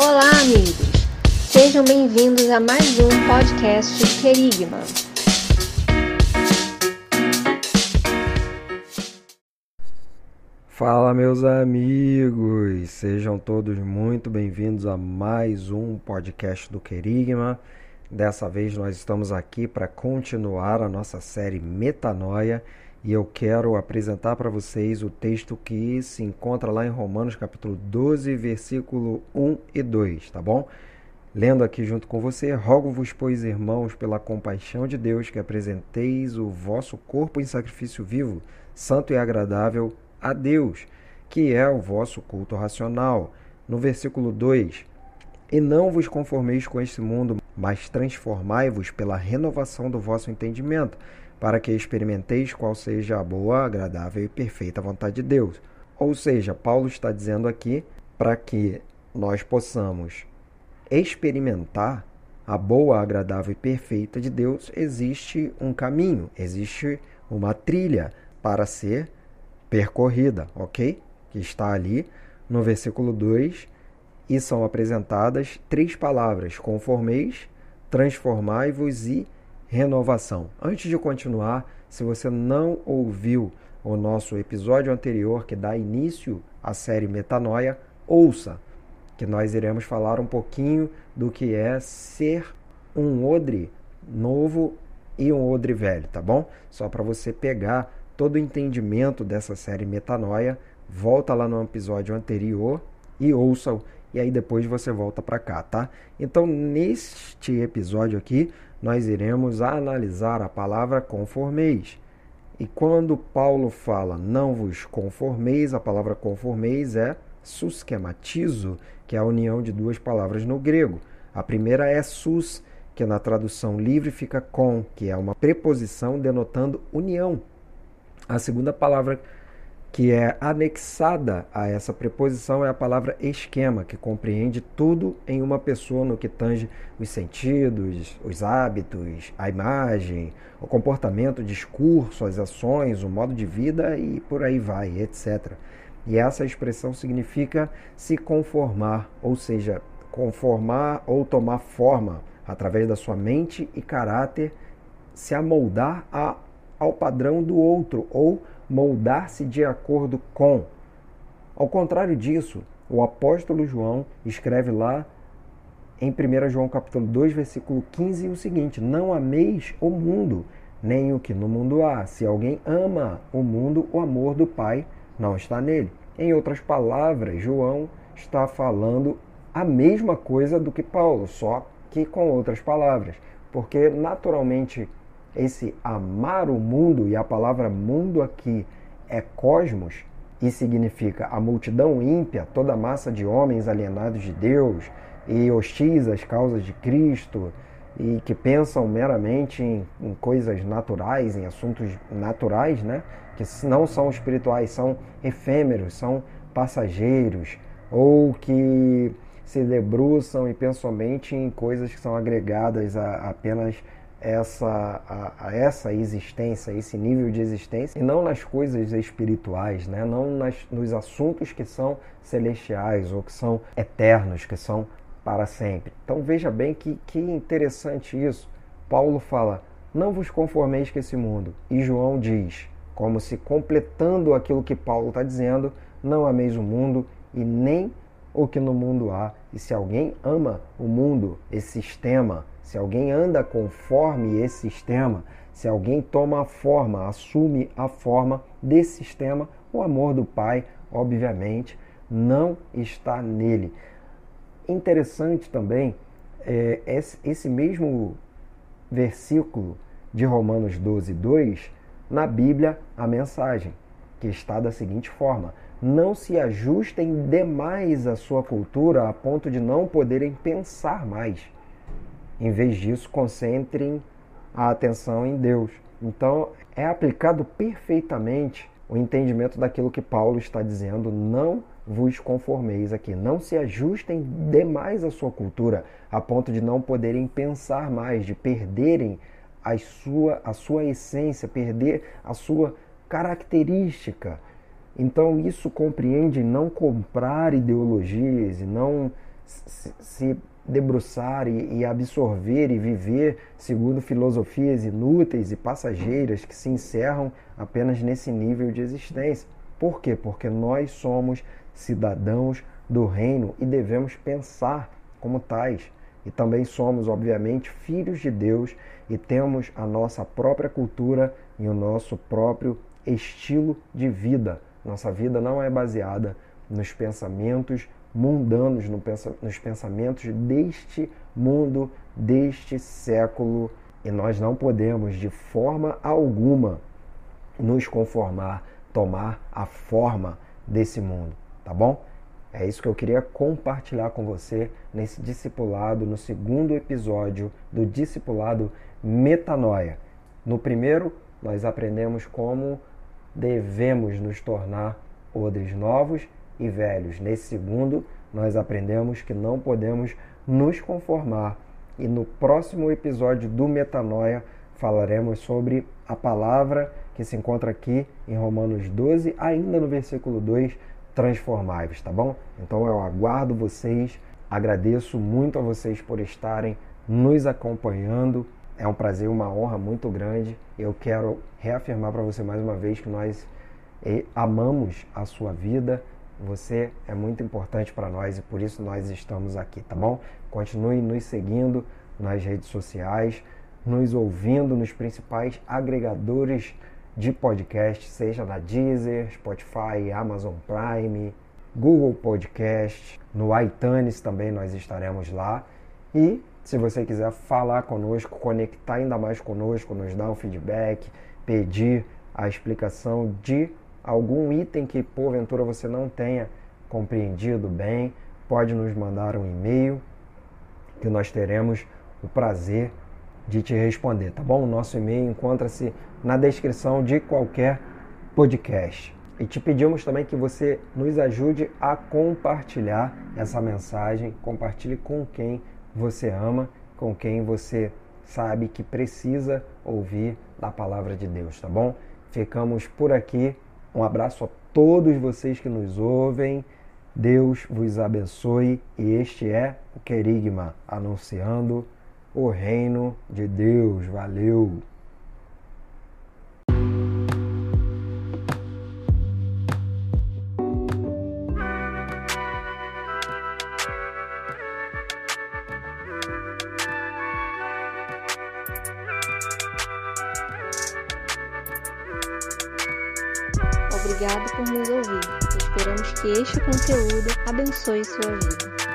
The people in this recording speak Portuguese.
Olá, amigos! Sejam bem-vindos a mais um podcast Querigma. Fala, meus amigos! Sejam todos muito bem-vindos a mais um podcast do Querigma. Dessa vez nós estamos aqui para continuar a nossa série Metanoia e eu quero apresentar para vocês o texto que se encontra lá em Romanos capítulo 12, versículo 1 e 2, tá bom? Lendo aqui junto com você, rogo-vos, pois, irmãos, pela compaixão de Deus, que apresenteis o vosso corpo em sacrifício vivo, santo e agradável a Deus, que é o vosso culto racional. No versículo 2: E não vos conformeis com este mundo, mas transformai-vos pela renovação do vosso entendimento para que experimenteis qual seja a boa, agradável e perfeita vontade de Deus. Ou seja, Paulo está dizendo aqui para que nós possamos experimentar a boa, agradável e perfeita de Deus, existe um caminho, existe uma trilha para ser percorrida, ok? Que está ali no versículo 2 e são apresentadas três palavras: conformeis, transformai-vos e renovação. Antes de continuar, se você não ouviu o nosso episódio anterior que dá início à série Metanoia, ouça, que nós iremos falar um pouquinho do que é ser um odre novo e um odre velho, tá bom? Só para você pegar todo o entendimento dessa série Metanoia, volta lá no episódio anterior e ouça e aí depois você volta para cá, tá? Então, neste episódio aqui, nós iremos analisar a palavra conformeis. E quando Paulo fala não vos conformeis, a palavra conformeis é suschematizo, que é a união de duas palavras no grego. A primeira é sus, que na tradução livre fica com, que é uma preposição denotando união. A segunda palavra que é anexada a essa preposição é a palavra esquema, que compreende tudo em uma pessoa no que tange os sentidos, os hábitos, a imagem, o comportamento, o discurso, as ações, o modo de vida e por aí vai, etc. E essa expressão significa se conformar, ou seja, conformar ou tomar forma através da sua mente e caráter, se amoldar a, ao padrão do outro ou moldar-se de acordo com. Ao contrário disso, o apóstolo João escreve lá em 1 João capítulo 2, versículo 15 o seguinte: Não ameis o mundo, nem o que no mundo há. Se alguém ama o mundo, o amor do Pai não está nele. Em outras palavras, João está falando a mesma coisa do que Paulo, só que com outras palavras, porque naturalmente esse amar o mundo, e a palavra mundo aqui é cosmos, e significa a multidão ímpia, toda a massa de homens alienados de Deus e hostis às causas de Cristo e que pensam meramente em, em coisas naturais, em assuntos naturais, né? que não são espirituais, são efêmeros, são passageiros, ou que se debruçam e pensam somente em coisas que são agregadas a, apenas essa, a, a, essa existência, esse nível de existência, e não nas coisas espirituais, né? não nas, nos assuntos que são celestiais ou que são eternos, que são para sempre. Então veja bem que, que interessante isso. Paulo fala: não vos conformeis com esse mundo. E João diz, como se completando aquilo que Paulo está dizendo: não ameis o mundo e nem o que no mundo há. E se alguém ama o mundo, esse sistema, se alguém anda conforme esse sistema, se alguém toma a forma, assume a forma desse sistema, o amor do Pai, obviamente, não está nele. Interessante também é, esse mesmo versículo de Romanos 12, 2, na Bíblia, a mensagem, que está da seguinte forma: Não se ajustem demais à sua cultura a ponto de não poderem pensar mais em vez disso, concentrem a atenção em Deus. Então, é aplicado perfeitamente o entendimento daquilo que Paulo está dizendo. Não vos conformeis aqui. Não se ajustem demais à sua cultura, a ponto de não poderem pensar mais, de perderem a sua, a sua essência, perder a sua característica. Então, isso compreende não comprar ideologias e não se, debruçar e absorver e viver segundo filosofias inúteis e passageiras que se encerram apenas nesse nível de existência. Por quê? Porque nós somos cidadãos do reino e devemos pensar como tais. E também somos, obviamente, filhos de Deus e temos a nossa própria cultura e o nosso próprio estilo de vida. Nossa vida não é baseada nos pensamentos mundanos, nos pensamentos deste mundo, deste século. E nós não podemos, de forma alguma, nos conformar, tomar a forma desse mundo, tá bom? É isso que eu queria compartilhar com você nesse discipulado, no segundo episódio do discipulado Metanoia. No primeiro, nós aprendemos como devemos nos tornar odres novos e velhos. Nesse segundo, nós aprendemos que não podemos nos conformar. E no próximo episódio do Metanoia falaremos sobre a palavra que se encontra aqui em Romanos 12, ainda no versículo 2, transformáveis, tá bom? Então eu aguardo vocês, agradeço muito a vocês por estarem nos acompanhando. É um prazer, uma honra muito grande. Eu quero reafirmar para você mais uma vez que nós amamos a sua vida, você é muito importante para nós e por isso nós estamos aqui, tá bom? Continue nos seguindo nas redes sociais, nos ouvindo nos principais agregadores de podcast, seja na Deezer, Spotify, Amazon Prime, Google Podcast, no iTunes também nós estaremos lá. E se você quiser falar conosco, conectar ainda mais conosco, nos dar um feedback, pedir a explicação de algum item que porventura você não tenha compreendido bem, pode nos mandar um e-mail que nós teremos o prazer de te responder, tá bom? O nosso e-mail encontra-se na descrição de qualquer podcast. E te pedimos também que você nos ajude a compartilhar essa mensagem, compartilhe com quem você ama, com quem você sabe que precisa ouvir da palavra de Deus, tá bom? Ficamos por aqui. Um abraço a todos vocês que nos ouvem. Deus vos abençoe e este é o Querigma anunciando o reino de Deus. Valeu! Obrigado por nos ouvir. Esperamos que este conteúdo abençoe sua vida.